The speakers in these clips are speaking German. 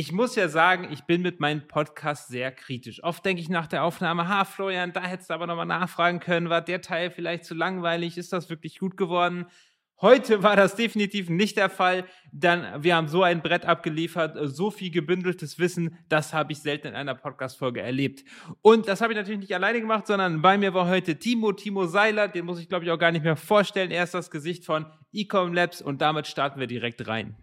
Ich muss ja sagen, ich bin mit meinem Podcast sehr kritisch. Oft denke ich nach der Aufnahme, ha, Florian, da hättest du aber nochmal nachfragen können, war der Teil vielleicht zu langweilig, ist das wirklich gut geworden? Heute war das definitiv nicht der Fall. Dann, wir haben so ein Brett abgeliefert, so viel gebündeltes Wissen, das habe ich selten in einer Podcast-Folge erlebt. Und das habe ich natürlich nicht alleine gemacht, sondern bei mir war heute Timo, Timo Seiler, den muss ich glaube ich auch gar nicht mehr vorstellen. Er ist das Gesicht von Ecom Labs und damit starten wir direkt rein.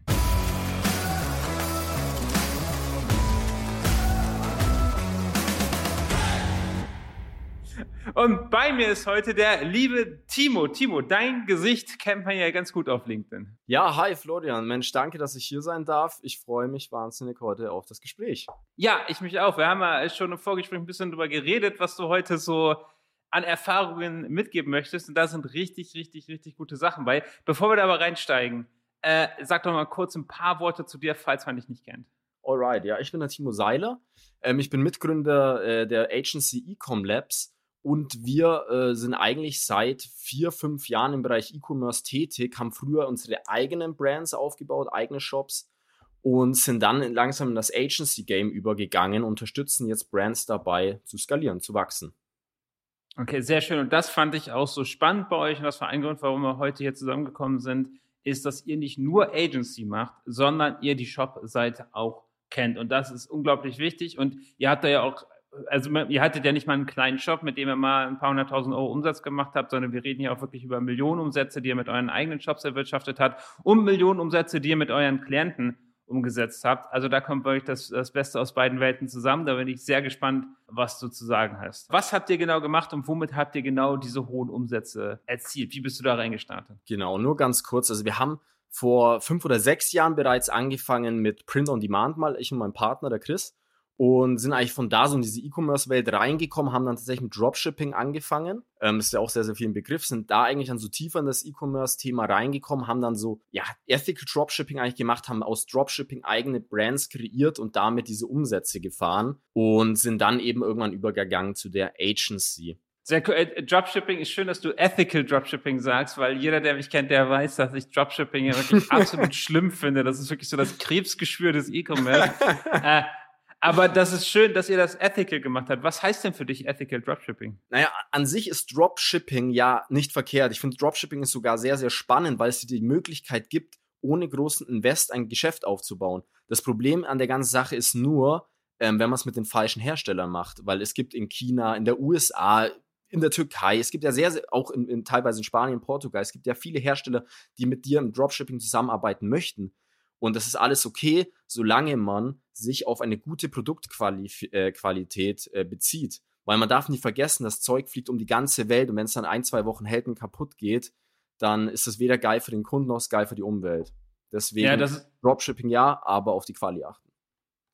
Und bei mir ist heute der liebe Timo. Timo, dein Gesicht kennt man ja ganz gut auf LinkedIn. Ja, hi Florian. Mensch, danke, dass ich hier sein darf. Ich freue mich wahnsinnig heute auf das Gespräch. Ja, ich mich auch. Wir haben ja schon im Vorgespräch ein bisschen darüber geredet, was du heute so an Erfahrungen mitgeben möchtest. Und da sind richtig, richtig, richtig gute Sachen bei. Bevor wir da aber reinsteigen, äh, sag doch mal kurz ein paar Worte zu dir, falls man dich nicht kennt. Alright, ja, ich bin der Timo Seiler. Ähm, ich bin Mitgründer äh, der Agency Ecom Labs und wir äh, sind eigentlich seit vier, fünf Jahren im Bereich E-Commerce tätig, haben früher unsere eigenen Brands aufgebaut, eigene Shops und sind dann langsam in das Agency-Game übergegangen, unterstützen jetzt Brands dabei zu skalieren, zu wachsen. Okay, sehr schön. Und das fand ich auch so spannend bei euch. Und das war ein Grund, warum wir heute hier zusammengekommen sind, ist, dass ihr nicht nur Agency macht, sondern ihr die Shop-Seite auch kennt. Und das ist unglaublich wichtig. Und ihr habt da ja auch also ihr hattet ja nicht mal einen kleinen Shop, mit dem ihr mal ein paar hunderttausend Euro Umsatz gemacht habt, sondern wir reden hier auch wirklich über Millionen Umsätze, die ihr mit euren eigenen Shops erwirtschaftet habt und Millionen Umsätze, die ihr mit euren Klienten umgesetzt habt. Also da kommt wirklich das, das Beste aus beiden Welten zusammen. Da bin ich sehr gespannt, was du zu sagen hast. Was habt ihr genau gemacht und womit habt ihr genau diese hohen Umsätze erzielt? Wie bist du da reingestartet? Genau, nur ganz kurz. Also wir haben vor fünf oder sechs Jahren bereits angefangen mit Print on Demand mal, ich und mein Partner, der Chris und sind eigentlich von da so in diese E-Commerce-Welt reingekommen, haben dann tatsächlich mit Dropshipping angefangen. Ähm, ist ja auch sehr, sehr viel im Begriff, sind da eigentlich dann so tiefer in das E-Commerce-Thema reingekommen, haben dann so, ja, Ethical Dropshipping eigentlich gemacht, haben aus Dropshipping eigene Brands kreiert und damit diese Umsätze gefahren und sind dann eben irgendwann übergegangen zu der Agency. Sehr cool. Äh, Dropshipping ist schön, dass du Ethical Dropshipping sagst, weil jeder, der mich kennt, der weiß, dass ich Dropshipping ja wirklich absolut schlimm finde. Das ist wirklich so das Krebsgeschwür des E-Commerce. äh, aber das ist schön, dass ihr das ethical gemacht habt. Was heißt denn für dich ethical Dropshipping? Naja, an sich ist Dropshipping ja nicht verkehrt. Ich finde, Dropshipping ist sogar sehr, sehr spannend, weil es dir die Möglichkeit gibt, ohne großen Invest ein Geschäft aufzubauen. Das Problem an der ganzen Sache ist nur, ähm, wenn man es mit den falschen Herstellern macht, weil es gibt in China, in der USA, in der Türkei, es gibt ja sehr, sehr auch in, in teilweise in Spanien, Portugal, es gibt ja viele Hersteller, die mit dir im Dropshipping zusammenarbeiten möchten. Und das ist alles okay, solange man sich auf eine gute Produktqualität äh, äh, bezieht. Weil man darf nicht vergessen, das Zeug fliegt um die ganze Welt und wenn es dann ein, zwei Wochen hält und kaputt geht, dann ist das weder geil für den Kunden noch geil für die Umwelt. Deswegen ja, Dropshipping ja, aber auf die Quali achten.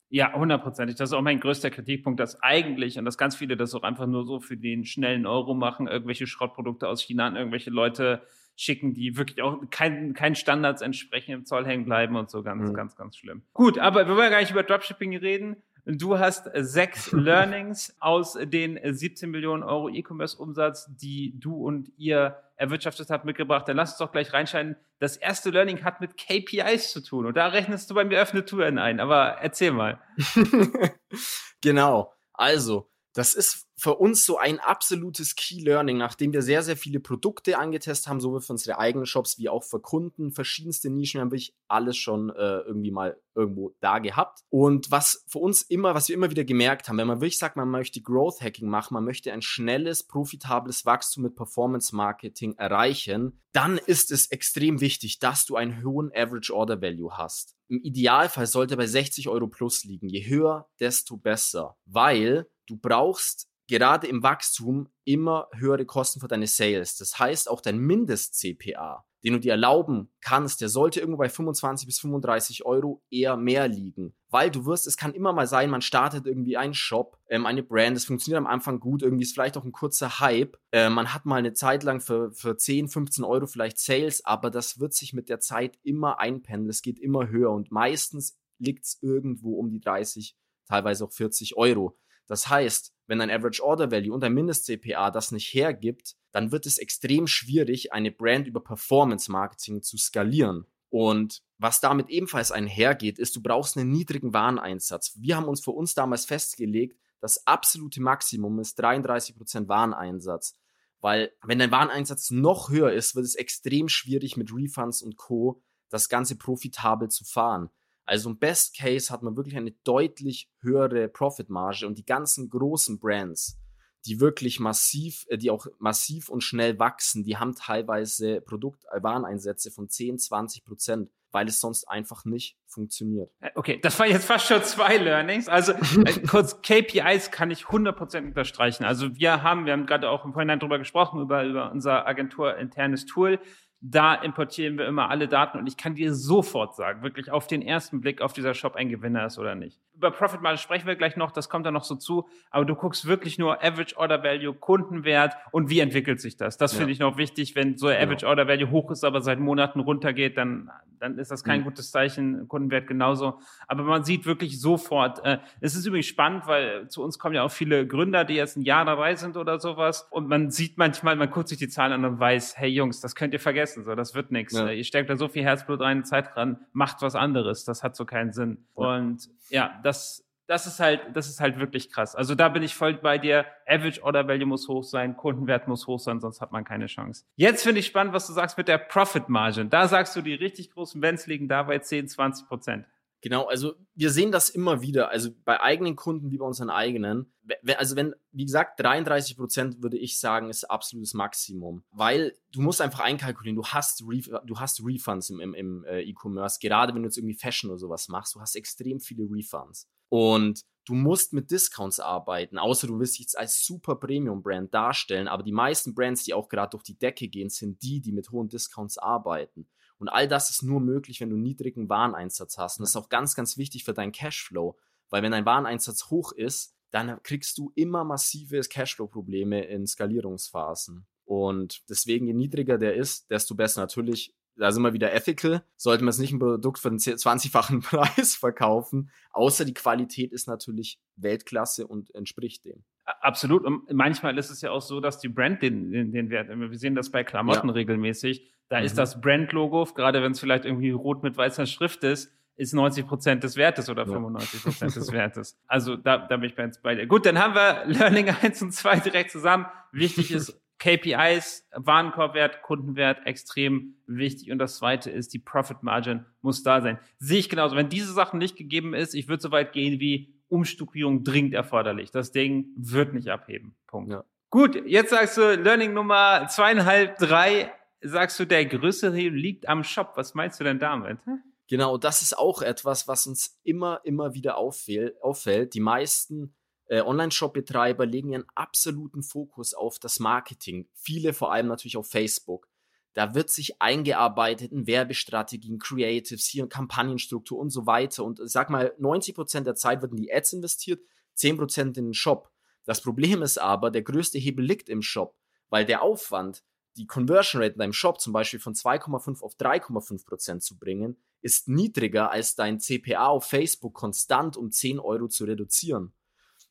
Ja, hundertprozentig. Das ist auch mein größter Kritikpunkt, dass eigentlich, und dass ganz viele das auch einfach nur so für den schnellen Euro machen, irgendwelche Schrottprodukte aus China an irgendwelche Leute schicken, die wirklich auch keinen kein Standards entsprechen, im Zoll hängen bleiben und so ganz, mhm. ganz, ganz schlimm. Gut, aber wir wollen gar nicht über Dropshipping reden. Du hast sechs Learnings aus den 17 Millionen Euro E-Commerce-Umsatz, die du und ihr erwirtschaftet habt, mitgebracht. Dann lass uns doch gleich reinscheinen. Das erste Learning hat mit KPIs zu tun. Und da rechnest du bei mir offene Touren ein. Aber erzähl mal. genau. Also, das ist für uns so ein absolutes Key Learning, nachdem wir sehr, sehr viele Produkte angetestet haben, sowohl für unsere eigenen Shops wie auch für Kunden, verschiedenste Nischen, haben wir alles schon äh, irgendwie mal irgendwo da gehabt. Und was für uns immer, was wir immer wieder gemerkt haben, wenn man wirklich sagt, man möchte Growth Hacking machen, man möchte ein schnelles, profitables Wachstum mit Performance Marketing erreichen, dann ist es extrem wichtig, dass du einen hohen Average Order Value hast. Im Idealfall sollte er bei 60 Euro plus liegen. Je höher, desto besser. Weil du brauchst gerade im Wachstum immer höhere Kosten für deine Sales. Das heißt, auch dein Mindest-CPA, den du dir erlauben kannst, der sollte irgendwo bei 25 bis 35 Euro eher mehr liegen. Weil du wirst, es kann immer mal sein, man startet irgendwie einen Shop, ähm, eine Brand, das funktioniert am Anfang gut, irgendwie ist vielleicht auch ein kurzer Hype. Äh, man hat mal eine Zeit lang für, für 10, 15 Euro vielleicht Sales, aber das wird sich mit der Zeit immer einpendeln. Es geht immer höher und meistens liegt es irgendwo um die 30, teilweise auch 40 Euro. Das heißt, wenn ein Average Order Value und ein Mindest-CPA das nicht hergibt, dann wird es extrem schwierig, eine Brand über Performance Marketing zu skalieren. Und was damit ebenfalls einhergeht, ist, du brauchst einen niedrigen Wareneinsatz. Wir haben uns für uns damals festgelegt, das absolute Maximum ist 33% Wareneinsatz. Weil wenn dein Wareneinsatz noch höher ist, wird es extrem schwierig mit Refunds und Co. das Ganze profitabel zu fahren. Also im Best Case hat man wirklich eine deutlich höhere Profitmarge und die ganzen großen Brands, die wirklich massiv, äh, die auch massiv und schnell wachsen, die haben teilweise Produktwareneinsätze von 10, 20 Prozent, weil es sonst einfach nicht funktioniert. Äh, okay, das war jetzt fast schon zwei Learnings. Also äh, kurz KPIs kann ich 100% unterstreichen. Also wir haben, wir haben gerade auch im Vorhinein drüber gesprochen, über, über unser agenturinternes Tool da importieren wir immer alle Daten und ich kann dir sofort sagen, wirklich auf den ersten Blick, ob dieser Shop ein Gewinner ist oder nicht. Über Profit Margin sprechen wir gleich noch, das kommt dann noch so zu, aber du guckst wirklich nur Average Order Value, Kundenwert und wie entwickelt sich das. Das ja. finde ich noch wichtig, wenn so genau. Average Order Value hoch ist, aber seit Monaten runtergeht, dann, dann ist das kein mhm. gutes Zeichen, Kundenwert genauso. Aber man sieht wirklich sofort, äh, es ist übrigens spannend, weil zu uns kommen ja auch viele Gründer, die jetzt ein Jahr dabei sind oder sowas und man sieht manchmal, man guckt sich die Zahlen an und weiß, hey Jungs, das könnt ihr vergessen so, das wird nichts. Ja. Ihr steckt da so viel Herzblut rein, Zeit dran, macht was anderes, das hat so keinen Sinn. Und ja, das, das ist halt, das ist halt wirklich krass. Also da bin ich voll bei dir. Average Order Value muss hoch sein, Kundenwert muss hoch sein, sonst hat man keine Chance. Jetzt finde ich spannend, was du sagst mit der Profit Margin. Da sagst du, die richtig großen Vents liegen da bei 10, 20 Prozent. Genau, also wir sehen das immer wieder, also bei eigenen Kunden wie bei unseren eigenen. Also wenn, wie gesagt, 33 Prozent würde ich sagen, ist absolutes Maximum, weil du musst einfach einkalkulieren, du hast, Ref du hast Refunds im, im, im äh, E-Commerce, gerade wenn du jetzt irgendwie Fashion oder sowas machst, du hast extrem viele Refunds und du musst mit Discounts arbeiten, außer du willst dich jetzt als super Premium-Brand darstellen, aber die meisten Brands, die auch gerade durch die Decke gehen, sind die, die mit hohen Discounts arbeiten. Und all das ist nur möglich, wenn du einen niedrigen Wareneinsatz hast. Und das ist auch ganz, ganz wichtig für deinen Cashflow. Weil wenn dein Wareneinsatz hoch ist, dann kriegst du immer massive Cashflow-Probleme in Skalierungsphasen. Und deswegen, je niedriger der ist, desto besser. Natürlich, da sind wir wieder ethical. Sollte man es nicht ein Produkt für den 20-fachen Preis verkaufen. Außer die Qualität ist natürlich Weltklasse und entspricht dem. Absolut. Und manchmal ist es ja auch so, dass die Brand den, den, den Wert, wir sehen das bei Klamotten ja. regelmäßig, da mhm. ist das Brand-Logo, gerade wenn es vielleicht irgendwie rot mit weißer Schrift ist, ist 90 Prozent des Wertes oder 95 Prozent des Wertes. Also da, da bin ich bei dir. Gut, dann haben wir Learning 1 und 2 direkt zusammen. Wichtig ist KPIs, Warenkorbwert, Kundenwert, extrem wichtig. Und das zweite ist, die Profit Margin muss da sein. Sehe ich genauso. Wenn diese Sachen nicht gegeben ist, ich würde so weit gehen wie Umstrukturierung dringend erforderlich. Das Ding wird nicht abheben. Punkt. Ja. Gut, jetzt sagst du Learning Nummer zweieinhalb, drei, sagst du, der größere Hebel liegt am Shop. Was meinst du denn damit? Genau, das ist auch etwas, was uns immer, immer wieder auffällt. Die meisten äh, Online-Shop-Betreiber legen ihren absoluten Fokus auf das Marketing. Viele vor allem natürlich auf Facebook. Da wird sich eingearbeitet in Werbestrategien, Creatives, hier Kampagnenstruktur und so weiter. Und sag mal, 90% der Zeit wird in die Ads investiert, 10% in den Shop. Das Problem ist aber, der größte Hebel liegt im Shop, weil der Aufwand, die Conversion Rate in deinem Shop zum Beispiel von 2,5 auf 3,5 Prozent zu bringen, ist niedriger als dein CPA auf Facebook konstant um 10 Euro zu reduzieren.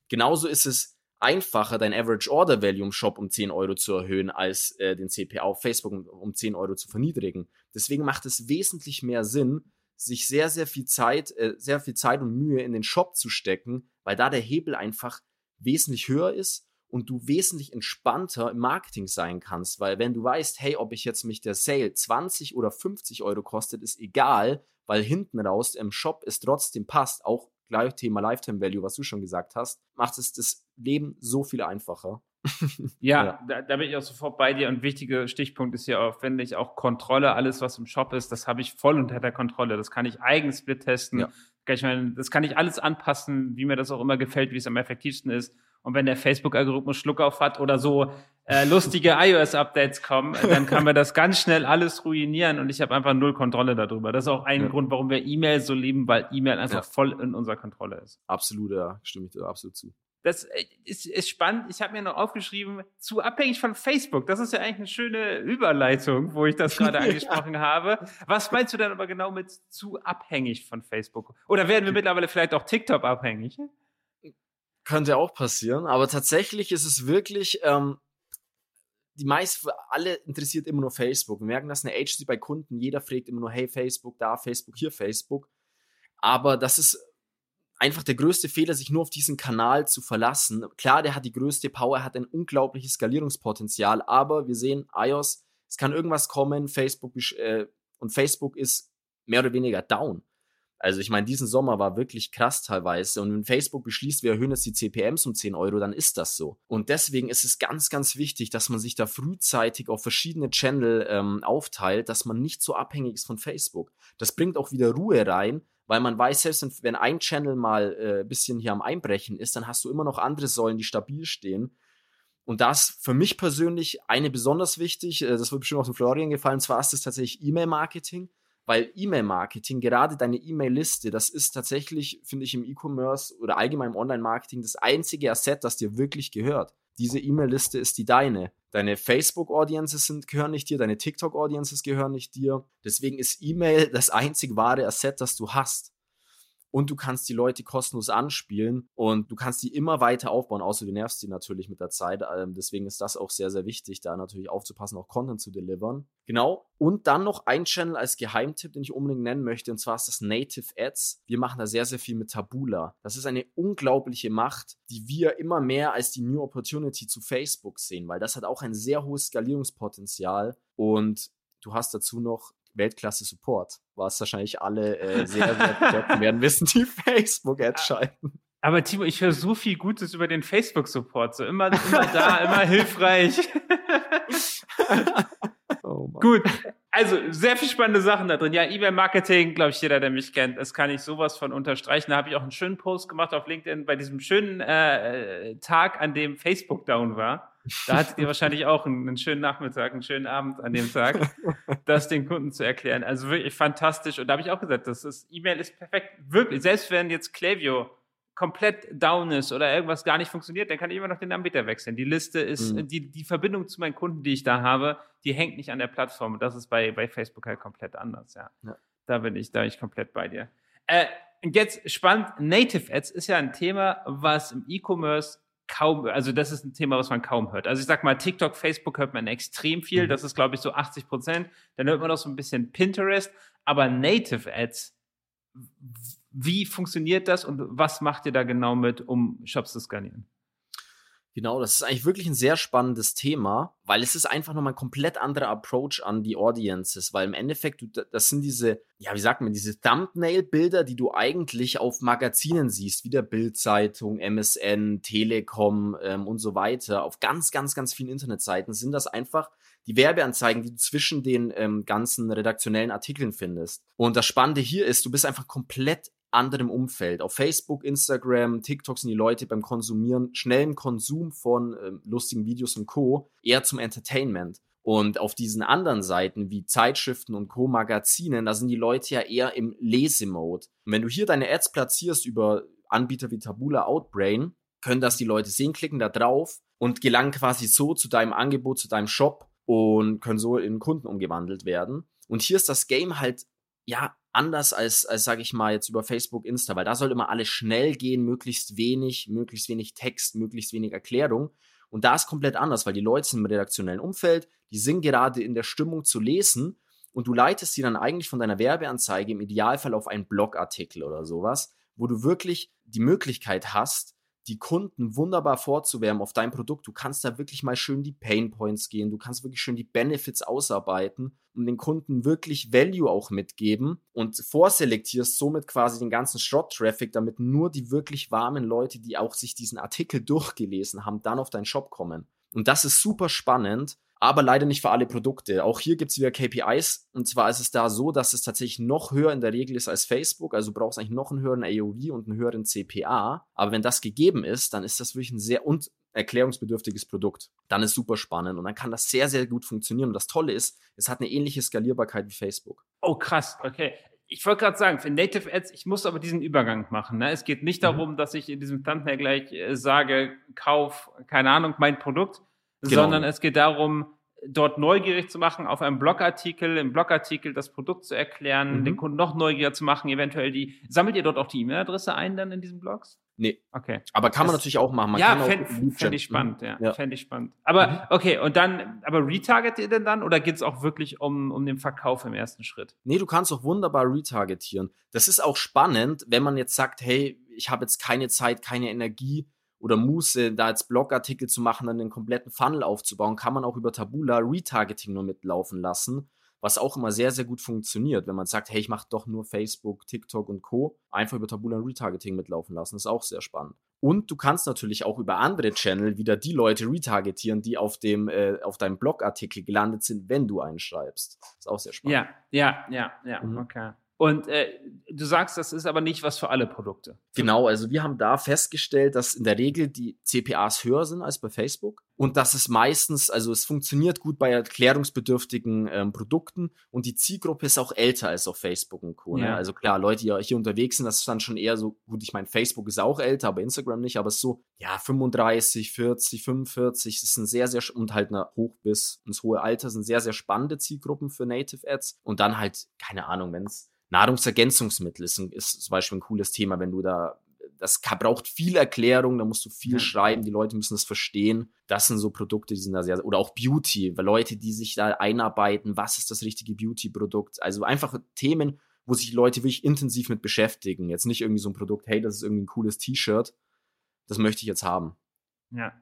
Genauso ist es einfacher, dein Average Order Value im Shop um 10 Euro zu erhöhen, als äh, den CPA auf Facebook um, um 10 Euro zu verniedrigen. Deswegen macht es wesentlich mehr Sinn, sich sehr, sehr viel Zeit, äh, sehr viel Zeit und Mühe in den Shop zu stecken, weil da der Hebel einfach wesentlich höher ist und du wesentlich entspannter im Marketing sein kannst, weil wenn du weißt, hey, ob ich jetzt mich der Sale 20 oder 50 Euro kostet, ist egal, weil hinten raus im Shop es trotzdem passt, auch gleich Thema Lifetime Value, was du schon gesagt hast, macht es das Leben so viel einfacher. ja, ja. Da, da, bin ich auch sofort bei dir. Und wichtiger Stichpunkt ist ja auch, finde ich, auch Kontrolle. Alles, was im Shop ist, das habe ich voll unter der Kontrolle. Das kann ich eigens split testen. Ja. Ich meine, das kann ich alles anpassen, wie mir das auch immer gefällt, wie es am effektivsten ist. Und wenn der Facebook-Algorithmus Schluck auf hat oder so äh, lustige iOS-Updates kommen, dann kann man das ganz schnell alles ruinieren und ich habe einfach null Kontrolle darüber. Das ist auch ein ja. Grund, warum wir E-Mail so lieben, weil E-Mail einfach ja. voll in unserer Kontrolle ist. Absolut, ja, stimme ich dir absolut zu. Das äh, ist, ist spannend. Ich habe mir noch aufgeschrieben, zu abhängig von Facebook. Das ist ja eigentlich eine schöne Überleitung, wo ich das gerade angesprochen ja. habe. Was meinst du denn aber genau mit zu abhängig von Facebook? Oder werden wir mittlerweile vielleicht auch TikTok abhängig? Könnte auch passieren, aber tatsächlich ist es wirklich, ähm, die meisten, alle interessiert immer nur Facebook. Wir merken, dass eine Agency bei Kunden, jeder fragt immer nur, hey, Facebook, da, Facebook, hier, Facebook. Aber das ist einfach der größte Fehler, sich nur auf diesen Kanal zu verlassen. Klar, der hat die größte Power, hat ein unglaubliches Skalierungspotenzial, aber wir sehen, iOS, es kann irgendwas kommen, Facebook äh, und Facebook ist mehr oder weniger down. Also ich meine, diesen Sommer war wirklich krass teilweise. Und wenn Facebook beschließt, wir erhöhen jetzt die CPMs um 10 Euro, dann ist das so. Und deswegen ist es ganz, ganz wichtig, dass man sich da frühzeitig auf verschiedene Channel ähm, aufteilt, dass man nicht so abhängig ist von Facebook. Das bringt auch wieder Ruhe rein, weil man weiß, selbst wenn ein Channel mal ein äh, bisschen hier am Einbrechen ist, dann hast du immer noch andere Säulen, die stabil stehen. Und das für mich persönlich eine besonders wichtig, äh, das wird bestimmt auch dem Florian gefallen, zwar ist es tatsächlich E-Mail-Marketing weil E-Mail-Marketing, gerade deine E-Mail-Liste, das ist tatsächlich, finde ich, im E-Commerce oder allgemein im Online-Marketing das einzige Asset, das dir wirklich gehört. Diese E-Mail-Liste ist die deine. Deine Facebook-Audiences gehören nicht dir, deine TikTok-Audiences gehören nicht dir. Deswegen ist E-Mail das einzig wahre Asset, das du hast und du kannst die Leute kostenlos anspielen und du kannst die immer weiter aufbauen, außer du nervst die natürlich mit der Zeit. Ähm, deswegen ist das auch sehr, sehr wichtig, da natürlich aufzupassen, auch Content zu delivern. Genau. Und dann noch ein Channel als Geheimtipp, den ich unbedingt nennen möchte, und zwar ist das Native Ads. Wir machen da sehr, sehr viel mit Tabula. Das ist eine unglaubliche Macht, die wir immer mehr als die New Opportunity zu Facebook sehen, weil das hat auch ein sehr hohes Skalierungspotenzial und du hast dazu noch Weltklasse-Support, was wahrscheinlich alle äh, sehr, sehr werden, wissen, die Facebook-Ads schalten. Aber Timo, ich höre so viel Gutes über den Facebook-Support. So immer, immer da, immer hilfreich. oh Gut. Also, sehr viel spannende Sachen da drin. Ja, E-Mail-Marketing, glaube ich, jeder, der mich kennt, das kann ich sowas von unterstreichen. Da habe ich auch einen schönen Post gemacht auf LinkedIn bei diesem schönen äh, Tag, an dem Facebook down war. Da hattet ihr wahrscheinlich auch einen, einen, schönen Nachmittag, einen schönen Abend an dem Tag, das den Kunden zu erklären. Also wirklich fantastisch. Und da habe ich auch gesagt, das ist, E-Mail ist perfekt. Wirklich, selbst wenn jetzt Klaviyo komplett down ist oder irgendwas gar nicht funktioniert, dann kann ich immer noch den Anbieter wechseln. Die Liste ist, mhm. die, die Verbindung zu meinen Kunden, die ich da habe, die hängt nicht an der Plattform. Das ist bei, bei Facebook halt komplett anders, ja. ja. Da bin ich, da bin ich komplett bei dir. Äh, und jetzt spannend, Native Ads ist ja ein Thema, was im E-Commerce kaum, also das ist ein Thema, was man kaum hört. Also ich sag mal, TikTok, Facebook hört man extrem viel. Mhm. Das ist, glaube ich, so 80 Prozent. Dann hört man noch so ein bisschen Pinterest. Aber Native Ads, wie funktioniert das und was macht ihr da genau mit, um Shops zu skalieren? Genau, das ist eigentlich wirklich ein sehr spannendes Thema, weil es ist einfach nochmal ein komplett anderer Approach an die Audiences, weil im Endeffekt, das sind diese, ja, wie sagt man, diese Thumbnail-Bilder, die du eigentlich auf Magazinen siehst, wie der Bild-Zeitung, MSN, Telekom ähm, und so weiter, auf ganz, ganz, ganz vielen Internetseiten sind das einfach die Werbeanzeigen, die du zwischen den ähm, ganzen redaktionellen Artikeln findest. Und das Spannende hier ist, du bist einfach komplett anderem Umfeld. Auf Facebook, Instagram, TikTok sind die Leute beim Konsumieren, schnellen Konsum von äh, lustigen Videos und Co. eher zum Entertainment. Und auf diesen anderen Seiten wie Zeitschriften und Co-Magazinen, da sind die Leute ja eher im Lesemode. Und wenn du hier deine Ads platzierst über Anbieter wie Tabula Outbrain, können das die Leute sehen, klicken da drauf und gelangen quasi so zu deinem Angebot, zu deinem Shop und können so in Kunden umgewandelt werden. Und hier ist das Game halt ja anders als, als sage ich mal, jetzt über Facebook, Insta, weil da soll immer alles schnell gehen, möglichst wenig, möglichst wenig Text, möglichst wenig Erklärung. Und da ist komplett anders, weil die Leute sind im redaktionellen Umfeld, die sind gerade in der Stimmung zu lesen und du leitest sie dann eigentlich von deiner Werbeanzeige im Idealfall auf einen Blogartikel oder sowas, wo du wirklich die Möglichkeit hast, die Kunden wunderbar vorzuwärmen auf dein Produkt. Du kannst da wirklich mal schön die Pain Points gehen. Du kannst wirklich schön die Benefits ausarbeiten und den Kunden wirklich Value auch mitgeben und vorselektierst somit quasi den ganzen Shop-Traffic, damit nur die wirklich warmen Leute, die auch sich diesen Artikel durchgelesen haben, dann auf deinen Shop kommen. Und das ist super spannend aber leider nicht für alle Produkte. Auch hier gibt es wieder KPIs und zwar ist es da so, dass es tatsächlich noch höher in der Regel ist als Facebook. Also du brauchst eigentlich noch einen höheren AOV und einen höheren CPA. Aber wenn das gegeben ist, dann ist das wirklich ein sehr und erklärungsbedürftiges Produkt. Dann ist super spannend und dann kann das sehr, sehr gut funktionieren. Und das Tolle ist, es hat eine ähnliche Skalierbarkeit wie Facebook. Oh, krass, okay. Ich wollte gerade sagen, für Native Ads, ich muss aber diesen Übergang machen. Ne? Es geht nicht mhm. darum, dass ich in diesem Thumbnail gleich äh, sage, kauf, keine Ahnung, mein Produkt, genau. sondern es geht darum, dort neugierig zu machen auf einem Blogartikel, im Blogartikel das Produkt zu erklären, mhm. den Kunden noch neugieriger zu machen, eventuell die, sammelt ihr dort auch die E-Mail-Adresse ein dann in diesen Blogs? Nee. Okay. Aber kann man das, natürlich auch machen. Man ja, fände fänd ich spannend, ja. ja. Fände ich spannend. Aber, mhm. okay, und dann, aber retarget ihr denn dann oder geht es auch wirklich um, um den Verkauf im ersten Schritt? Nee, du kannst auch wunderbar retargetieren. Das ist auch spannend, wenn man jetzt sagt, hey, ich habe jetzt keine Zeit, keine Energie oder Muße, da jetzt Blogartikel zu machen, dann den kompletten Funnel aufzubauen, kann man auch über Tabula Retargeting nur mitlaufen lassen was auch immer sehr, sehr gut funktioniert, wenn man sagt, hey, ich mache doch nur Facebook, TikTok und Co. Einfach über Tabula Retargeting mitlaufen lassen, ist auch sehr spannend. Und du kannst natürlich auch über andere Channel wieder die Leute retargetieren, die auf dem äh, auf deinem Blogartikel gelandet sind, wenn du einschreibst. Ist auch sehr spannend. Ja, ja, ja, ja, mhm. okay. Und äh, du sagst, das ist aber nicht was für alle Produkte. Genau, also wir haben da festgestellt, dass in der Regel die CPAs höher sind als bei Facebook und dass es meistens, also es funktioniert gut bei erklärungsbedürftigen ähm, Produkten und die Zielgruppe ist auch älter als auf Facebook und Co. Ne? Ja. Ne? Also klar, Leute, die hier unterwegs sind, das ist dann schon eher so, gut, ich meine, Facebook ist auch älter, aber Instagram nicht, aber es ist so, ja, 35, 40, 45, das sind sehr, sehr, und halt eine hoch bis ins hohe Alter sind sehr, sehr spannende Zielgruppen für Native Ads und dann halt, keine Ahnung, wenn es Nahrungsergänzungsmittel ist, ist zum Beispiel ein cooles Thema, wenn du da, das braucht viel Erklärung, da musst du viel ja. schreiben, die Leute müssen es verstehen. Das sind so Produkte, die sind da sehr, oder auch Beauty, weil Leute, die sich da einarbeiten, was ist das richtige Beauty-Produkt? Also einfach Themen, wo sich die Leute wirklich intensiv mit beschäftigen. Jetzt nicht irgendwie so ein Produkt, hey, das ist irgendwie ein cooles T-Shirt, das möchte ich jetzt haben. Ja.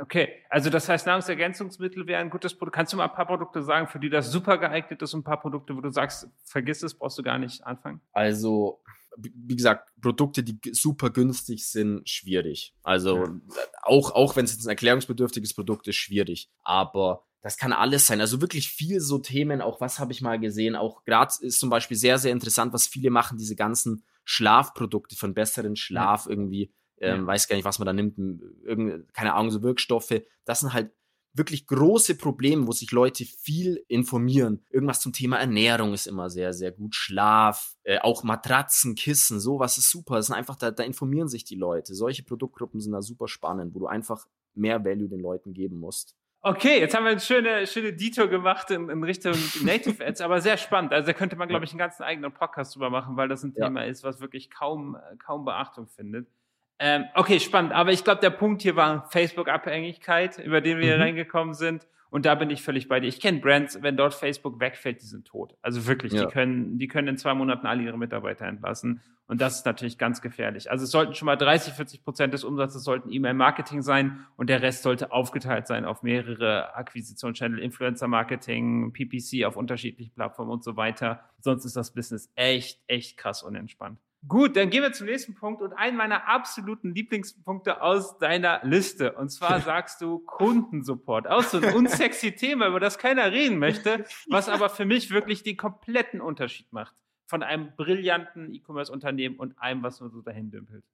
Okay, also das heißt, Nahrungsergänzungsmittel wären ein gutes Produkt. Kannst du mal ein paar Produkte sagen, für die das super geeignet ist und ein paar Produkte, wo du sagst, vergiss es, brauchst du gar nicht anfangen? Also, wie gesagt, Produkte, die super günstig sind, schwierig. Also, ja. auch, auch wenn es jetzt ein erklärungsbedürftiges Produkt ist, schwierig. Aber das kann alles sein. Also wirklich viel so Themen, auch was habe ich mal gesehen. Auch gerade ist zum Beispiel sehr, sehr interessant, was viele machen, diese ganzen Schlafprodukte von besseren Schlaf ja. irgendwie ähm, ja. weiß gar nicht, was man da nimmt, irgende, keine Ahnung, so Wirkstoffe. Das sind halt wirklich große Probleme, wo sich Leute viel informieren. Irgendwas zum Thema Ernährung ist immer sehr, sehr gut. Schlaf, äh, auch Matratzen, Kissen, sowas ist super. Das sind einfach, da, da informieren sich die Leute. Solche Produktgruppen sind da super spannend, wo du einfach mehr Value den Leuten geben musst. Okay, jetzt haben wir eine schöne, schöne Detour gemacht in, in Richtung Native Ads, aber sehr spannend. Also da könnte man, glaube ich, einen ganzen eigenen Podcast drüber machen, weil das ein ja. Thema ist, was wirklich kaum, kaum Beachtung findet. Ähm, okay, spannend. Aber ich glaube, der Punkt hier war Facebook-Abhängigkeit, über den wir mhm. hier reingekommen sind. Und da bin ich völlig bei dir. Ich kenne Brands, wenn dort Facebook wegfällt, die sind tot. Also wirklich, ja. die können, die können in zwei Monaten alle ihre Mitarbeiter entlassen. Und das ist natürlich ganz gefährlich. Also es sollten schon mal 30, 40 Prozent des Umsatzes sollten E-Mail-Marketing sein und der Rest sollte aufgeteilt sein auf mehrere Akquisitionschannel, Influencer-Marketing, PPC auf unterschiedlichen Plattformen und so weiter. Sonst ist das Business echt, echt krass unentspannt. Gut, dann gehen wir zum nächsten Punkt und einen meiner absoluten Lieblingspunkte aus deiner Liste. Und zwar sagst du Kundensupport. Auch so ein unsexy Thema, über das keiner reden möchte, was aber für mich wirklich den kompletten Unterschied macht. Von einem brillanten E-Commerce-Unternehmen und einem, was nur so dahin dümpelt.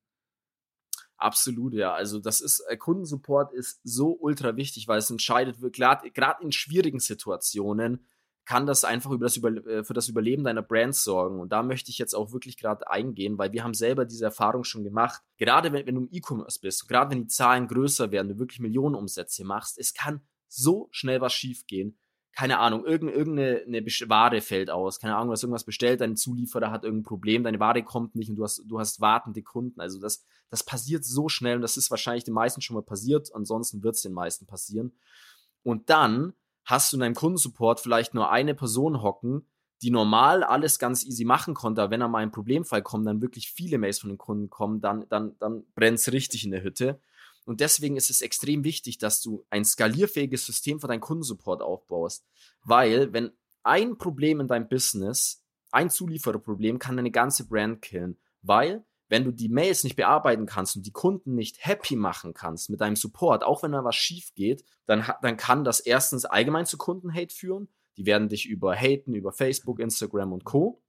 Absolut, ja. Also das ist, äh, Kundensupport ist so ultra wichtig, weil es entscheidet, gerade in schwierigen Situationen, kann das einfach das äh, für das Überleben deiner Brand sorgen. Und da möchte ich jetzt auch wirklich gerade eingehen, weil wir haben selber diese Erfahrung schon gemacht. Gerade wenn, wenn du im E-Commerce bist, gerade wenn die Zahlen größer werden, du wirklich Millionenumsätze machst, es kann so schnell was schiefgehen. Keine Ahnung, irgendeine eine Ware fällt aus, keine Ahnung, du hast irgendwas bestellt, dein Zulieferer hat irgendein Problem, deine Ware kommt nicht und du hast, du hast wartende Kunden. Also das, das passiert so schnell und das ist wahrscheinlich den meisten schon mal passiert, ansonsten wird es den meisten passieren. Und dann hast du in deinem Kundensupport vielleicht nur eine Person hocken, die normal alles ganz easy machen konnte, aber wenn da mal ein Problemfall kommt, dann wirklich viele Mails von den Kunden kommen, dann, dann, dann brennt es richtig in der Hütte. Und deswegen ist es extrem wichtig, dass du ein skalierfähiges System für deinen Kundensupport aufbaust. Weil, wenn ein Problem in deinem Business, ein Zuliefererproblem, kann deine ganze Brand killen. Weil wenn du die Mails nicht bearbeiten kannst und die Kunden nicht happy machen kannst mit deinem Support, auch wenn da was schief geht, dann, dann kann das erstens allgemein zu Kundenhate führen. Die werden dich über haten, über Facebook, Instagram und Co.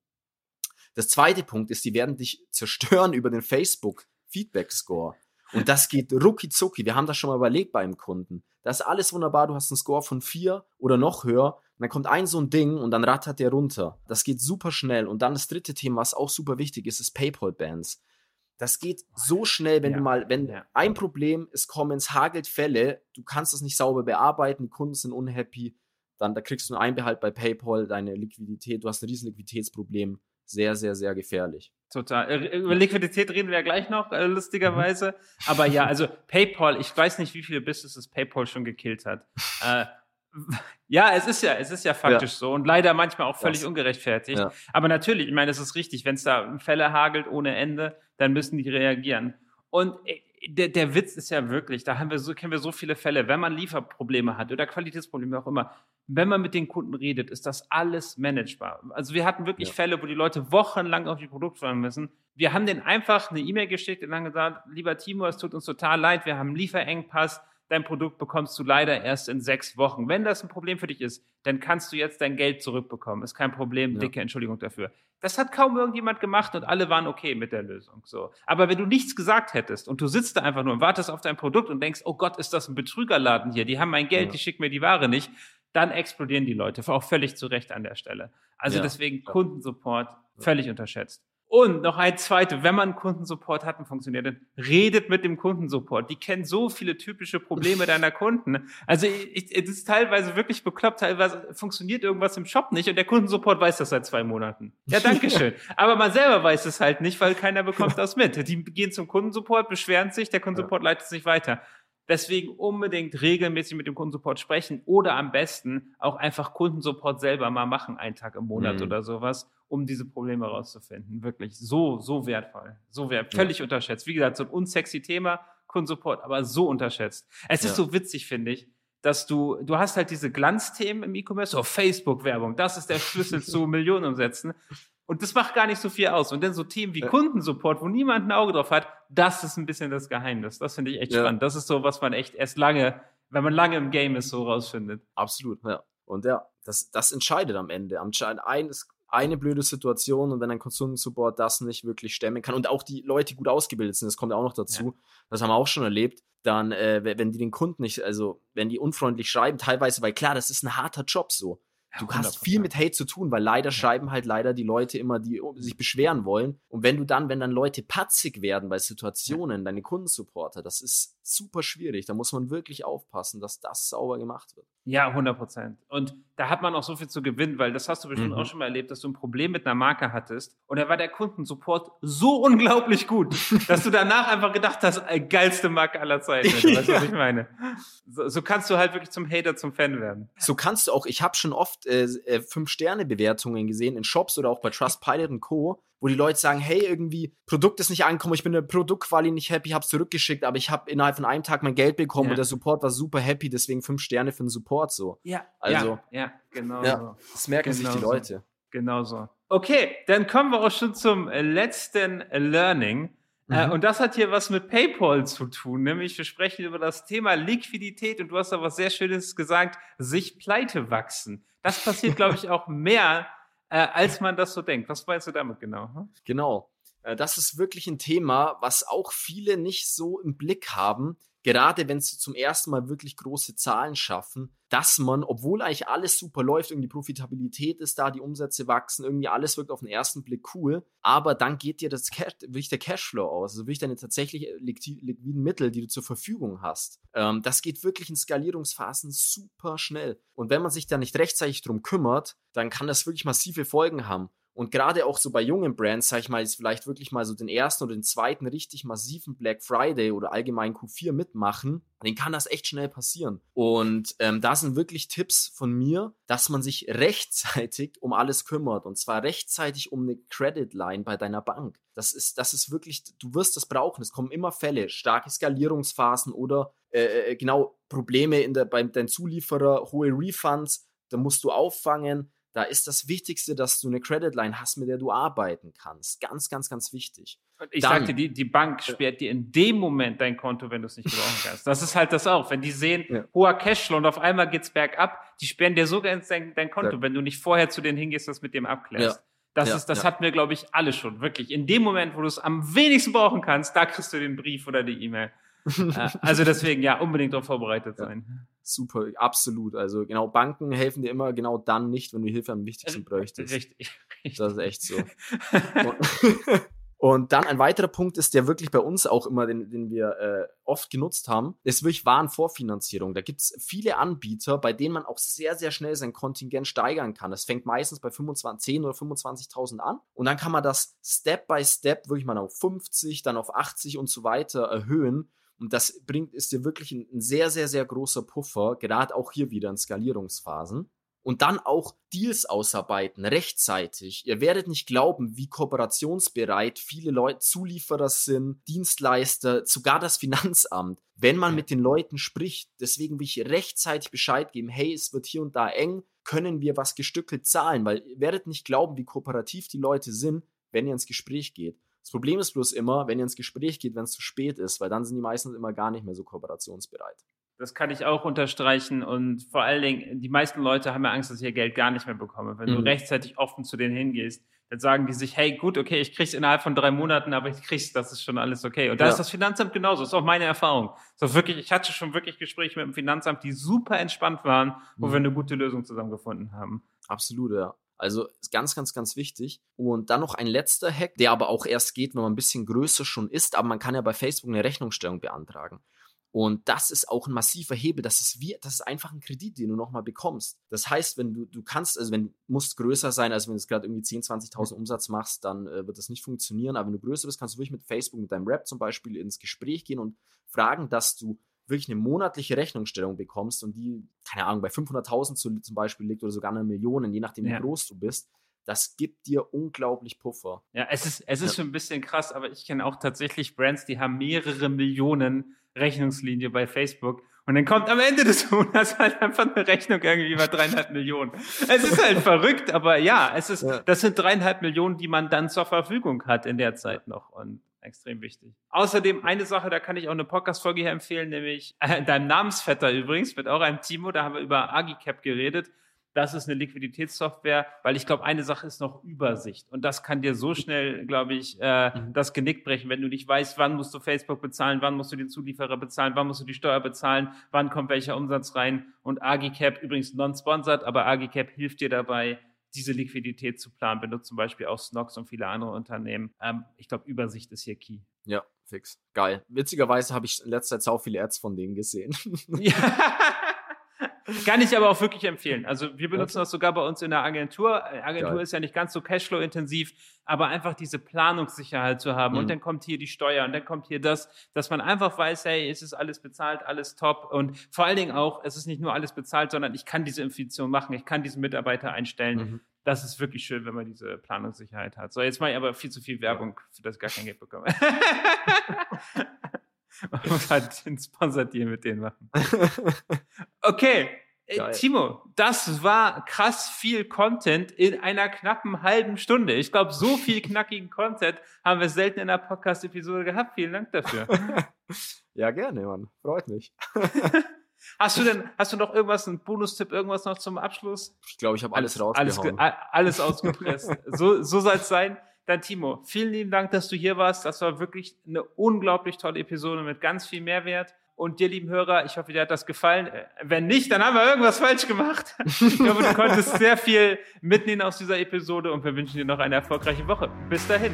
Das zweite Punkt ist, die werden dich zerstören über den Facebook Feedback Score. Und das geht rucki zucki. Wir haben das schon mal überlegt beim Kunden. Das ist alles wunderbar. Du hast einen Score von vier oder noch höher. Und dann kommt ein so ein Ding und dann rattert der runter. Das geht super schnell. Und dann das dritte Thema, was auch super wichtig ist, ist PayPal-Bands. Das geht so schnell, wenn ja. du mal, wenn ja. ein Problem, es kommen, es hagelt Fälle, du kannst das nicht sauber bearbeiten, die Kunden sind unhappy, dann da kriegst du einen Einbehalt bei PayPal, deine Liquidität, du hast ein riesen Liquiditätsproblem. Sehr, sehr, sehr gefährlich. Total. Äh, über Liquidität reden wir ja gleich noch, äh, lustigerweise. Mhm. Aber ja, also PayPal, ich weiß nicht, wie viele Businesses PayPal schon gekillt hat. äh, ja, es ist ja, es ist ja faktisch ja. so und leider manchmal auch völlig das. ungerechtfertigt. Ja. Aber natürlich, ich meine, es ist richtig, wenn es da Fälle hagelt ohne Ende, dann müssen die reagieren. Und äh, der, der Witz ist ja wirklich, da haben wir so, kennen wir so viele Fälle, wenn man Lieferprobleme hat oder Qualitätsprobleme auch immer, wenn man mit den Kunden redet, ist das alles managebar. Also wir hatten wirklich ja. Fälle, wo die Leute wochenlang auf die Produkte fahren müssen. Wir haben denen einfach eine E-Mail geschickt und dann gesagt, lieber Timo, es tut uns total leid, wir haben einen Lieferengpass, dein Produkt bekommst du leider erst in sechs Wochen. Wenn das ein Problem für dich ist, dann kannst du jetzt dein Geld zurückbekommen. Ist kein Problem, ja. dicke Entschuldigung dafür. Das hat kaum irgendjemand gemacht und alle waren okay mit der Lösung. So. Aber wenn du nichts gesagt hättest und du sitzt da einfach nur und wartest auf dein Produkt und denkst, oh Gott, ist das ein Betrügerladen hier? Die haben mein Geld, ja. die schicken mir die Ware nicht. Dann explodieren die Leute, auch völlig zu Recht an der Stelle. Also ja. deswegen Kundensupport völlig unterschätzt. Und noch ein zweites, wenn man Kundensupport hat und funktioniert, dann redet mit dem Kundensupport. Die kennen so viele typische Probleme deiner Kunden. Also es ist teilweise wirklich bekloppt, teilweise funktioniert irgendwas im Shop nicht und der Kundensupport weiß das seit zwei Monaten. Ja, danke schön. Aber man selber weiß es halt nicht, weil keiner bekommt das mit. Die gehen zum Kundensupport, beschweren sich, der Kundensupport leitet es nicht weiter. Deswegen unbedingt regelmäßig mit dem Kundensupport sprechen oder am besten auch einfach Kundensupport selber mal machen, einen Tag im Monat mhm. oder sowas, um diese Probleme rauszufinden. Wirklich so, so wertvoll. So wertvoll. Völlig ja. unterschätzt. Wie gesagt, so ein unsexy Thema, Kundensupport, aber so unterschätzt. Es ja. ist so witzig, finde ich, dass du, du hast halt diese Glanzthemen im E-Commerce, so Facebook-Werbung, das ist der Schlüssel zu Millionen umsetzen. Und das macht gar nicht so viel aus. Und dann so Themen wie ja. Kundensupport, wo niemand ein Auge drauf hat, das ist ein bisschen das Geheimnis. Das finde ich echt spannend. Das ist so, was man echt erst lange, wenn man lange im Game ist, so rausfindet. Absolut, ja. Und ja, das, das entscheidet am Ende. Anscheinend ein ist eine blöde Situation und wenn ein Kundensupport das nicht wirklich stemmen kann und auch die Leute gut ausgebildet sind, das kommt ja auch noch dazu, ja. das haben wir auch schon erlebt, dann, äh, wenn die den Kunden nicht, also wenn die unfreundlich schreiben, teilweise, weil klar, das ist ein harter Job so du hast viel mit Hate zu tun, weil leider schreiben halt leider die Leute immer, die sich beschweren wollen. Und wenn du dann, wenn dann Leute patzig werden bei Situationen, deine Kundensupporter, das ist super schwierig. Da muss man wirklich aufpassen, dass das sauber gemacht wird. Ja, 100 Prozent. Und da hat man auch so viel zu gewinnen, weil das hast du bestimmt mhm. auch schon mal erlebt, dass du ein Problem mit einer Marke hattest und da war der Kundensupport so unglaublich gut, dass du danach einfach gedacht hast, geilste Marke aller Zeiten. Weißt du, was ich meine? So, so, kannst du halt wirklich zum Hater, zum Fan werden. So kannst du auch, ich habe schon oft äh, äh, Fünf-Sterne-Bewertungen gesehen in Shops oder auch bei Trustpilot und Co., wo die Leute sagen, hey, irgendwie, Produkt ist nicht angekommen, ich bin der Produktquali nicht happy, hab's zurückgeschickt, aber ich habe innerhalb von einem Tag mein Geld bekommen ja. und der Support war super happy, deswegen fünf Sterne für den Support so. Ja, also, ja, ja genau ja, so. Das merken genau sich die Leute. So. Genau so. Okay, dann kommen wir auch schon zum letzten Learning. Äh, mhm. und das hat hier was mit PayPal zu tun, nämlich wir sprechen über das Thema Liquidität und du hast da was sehr Schönes gesagt, sich pleite wachsen. Das passiert, glaube ich, auch mehr, äh, als man das so denkt. Was meinst du damit genau? Hm? Genau. Äh, das ist wirklich ein Thema, was auch viele nicht so im Blick haben gerade wenn sie zum ersten Mal wirklich große Zahlen schaffen, dass man, obwohl eigentlich alles super läuft, irgendwie Profitabilität ist da, die Umsätze wachsen, irgendwie alles wirkt auf den ersten Blick cool, aber dann geht dir das Cash, wirklich der Cashflow aus, also wirklich deine tatsächlich liquiden Mittel, die du zur Verfügung hast. Ähm, das geht wirklich in Skalierungsphasen super schnell. Und wenn man sich da nicht rechtzeitig drum kümmert, dann kann das wirklich massive Folgen haben. Und gerade auch so bei jungen Brands, sag ich mal, ist vielleicht wirklich mal so den ersten oder den zweiten richtig massiven Black Friday oder allgemein Q4 mitmachen, dann kann das echt schnell passieren. Und ähm, da sind wirklich Tipps von mir, dass man sich rechtzeitig um alles kümmert. Und zwar rechtzeitig um eine Credit Line bei deiner Bank. Das ist, das ist wirklich, du wirst das brauchen. Es kommen immer Fälle, starke Skalierungsphasen oder äh, äh genau Probleme in der, bei deinem Zulieferer, hohe Refunds. Da musst du auffangen da ist das Wichtigste, dass du eine Credit Line hast, mit der du arbeiten kannst. Ganz, ganz, ganz wichtig. Und ich Dann, sagte, die, die Bank sperrt dir in dem Moment dein Konto, wenn du es nicht gebrauchen kannst. Das ist halt das auch. Wenn die sehen, ja. hoher Cashflow und auf einmal geht's bergab, die sperren dir sogar ins dein, dein Konto, ja. wenn du nicht vorher zu denen hingehst, das mit dem abklärst. Ja. Das ist, das hatten wir, glaube ich, alle schon. Wirklich. In dem Moment, wo du es am wenigsten brauchen kannst, da kriegst du den Brief oder die E-Mail. Äh, also deswegen, ja, unbedingt darauf vorbereitet sein super, absolut. Also genau, Banken helfen dir immer genau dann nicht, wenn du Hilfe am wichtigsten bräuchtest. Richtig, richtig. Das ist echt so. und, Und dann ein weiterer Punkt ist, der wirklich bei uns auch immer, den, den wir äh, oft genutzt haben, ist wirklich Warenvorfinanzierung. Da gibt es viele Anbieter, bei denen man auch sehr, sehr schnell sein Kontingent steigern kann. Das fängt meistens bei 25, 10 oder 25.000 an. Und dann kann man das Step by Step wirklich mal auf 50, dann auf 80 und so weiter erhöhen. Und das bringt, ist dir wirklich ein, ein sehr, sehr, sehr großer Puffer, gerade auch hier wieder in Skalierungsphasen und dann auch Deals ausarbeiten, rechtzeitig. Ihr werdet nicht glauben, wie kooperationsbereit viele Leute, Zulieferer sind, Dienstleister, sogar das Finanzamt, wenn man mit den Leuten spricht. Deswegen will ich rechtzeitig Bescheid geben, hey, es wird hier und da eng, können wir was gestückelt zahlen, weil ihr werdet nicht glauben, wie kooperativ die Leute sind, wenn ihr ins Gespräch geht. Das Problem ist bloß immer, wenn ihr ins Gespräch geht, wenn es zu spät ist, weil dann sind die meistens immer gar nicht mehr so kooperationsbereit. Das kann ich auch unterstreichen und vor allen Dingen, die meisten Leute haben ja Angst, dass ich ihr Geld gar nicht mehr bekomme. Wenn mhm. du rechtzeitig offen zu denen hingehst, dann sagen die sich, hey, gut, okay, ich krieg's innerhalb von drei Monaten, aber ich krieg's, das ist schon alles okay. Und da ja. ist das Finanzamt genauso, das ist auch meine Erfahrung. So wirklich, ich hatte schon wirklich Gespräche mit dem Finanzamt, die super entspannt waren, wo mhm. wir eine gute Lösung zusammengefunden haben. Absolut, ja. Also ist ganz, ganz, ganz wichtig. Und dann noch ein letzter Hack, der aber auch erst geht, wenn man ein bisschen größer schon ist, aber man kann ja bei Facebook eine Rechnungsstellung beantragen. Und das ist auch ein massiver Hebel. Das ist wie, das ist einfach ein Kredit, den du nochmal bekommst. Das heißt, wenn du, du kannst, also wenn, du musst größer sein, als wenn du jetzt gerade irgendwie 10, 20.000 Umsatz machst, dann äh, wird das nicht funktionieren. Aber wenn du größer bist, kannst du wirklich mit Facebook, mit deinem Rap zum Beispiel ins Gespräch gehen und fragen, dass du wirklich eine monatliche Rechnungsstellung bekommst und die, keine Ahnung, bei 500.000 zum Beispiel liegt oder sogar eine Million, je nachdem, ja. wie groß du bist das gibt dir unglaublich Puffer. Ja, es ist, es ist ja. schon ein bisschen krass, aber ich kenne auch tatsächlich Brands, die haben mehrere Millionen Rechnungslinie bei Facebook. Und dann kommt am Ende des Monats halt einfach eine Rechnung irgendwie über dreieinhalb Millionen. Es ist halt verrückt, aber ja, es ist, ja. das sind dreieinhalb Millionen, die man dann zur Verfügung hat in der Zeit noch. Und extrem wichtig. Außerdem eine Sache, da kann ich auch eine Podcast-Folge hier empfehlen, nämlich äh, deinem Namensvetter übrigens, mit auch einem Timo, da haben wir über Agicap geredet das ist eine Liquiditätssoftware, weil ich glaube, eine Sache ist noch Übersicht. Und das kann dir so schnell, glaube ich, äh, mhm. das Genick brechen, wenn du nicht weißt, wann musst du Facebook bezahlen, wann musst du den Zulieferer bezahlen, wann musst du die Steuer bezahlen, wann kommt welcher Umsatz rein. Und Agicap, übrigens non-sponsored, aber Agicap hilft dir dabei, diese Liquidität zu planen, benutzt zum Beispiel auch Snox und viele andere Unternehmen. Ähm, ich glaube, Übersicht ist hier key. Ja, fix. Geil. Witzigerweise habe ich in letzter Zeit auch viele Ads von denen gesehen. ja. Kann ich aber auch wirklich empfehlen. Also wir benutzen das sogar bei uns in der Agentur. Äh, Agentur Geil. ist ja nicht ganz so Cashflow-intensiv, aber einfach diese Planungssicherheit zu haben. Mhm. Und dann kommt hier die Steuer und dann kommt hier das, dass man einfach weiß, hey, es ist alles bezahlt, alles top. Und vor allen Dingen auch, es ist nicht nur alles bezahlt, sondern ich kann diese Investition machen, ich kann diesen Mitarbeiter einstellen. Mhm. Das ist wirklich schön, wenn man diese Planungssicherheit hat. So, jetzt mache ich aber viel zu viel Werbung, für das ich gar kein Geld bekomme. und halt den Sponsor-Deal mit denen machen. Okay, äh, Geil. Timo, das war krass viel Content in einer knappen halben Stunde. Ich glaube, so viel knackigen Content haben wir selten in einer Podcast-Episode gehabt. Vielen Dank dafür. ja, gerne, Mann. Freut mich. hast du denn, hast du noch irgendwas, einen Bonustipp, irgendwas noch zum Abschluss? Ich glaube, ich habe alles, alles rausgehauen. Alles, alles ausgepresst. so, so soll es sein. Dann Timo, vielen lieben Dank, dass du hier warst. Das war wirklich eine unglaublich tolle Episode mit ganz viel Mehrwert. Und dir, lieben Hörer, ich hoffe, dir hat das gefallen. Wenn nicht, dann haben wir irgendwas falsch gemacht. Ich hoffe, du konntest sehr viel mitnehmen aus dieser Episode und wir wünschen dir noch eine erfolgreiche Woche. Bis dahin.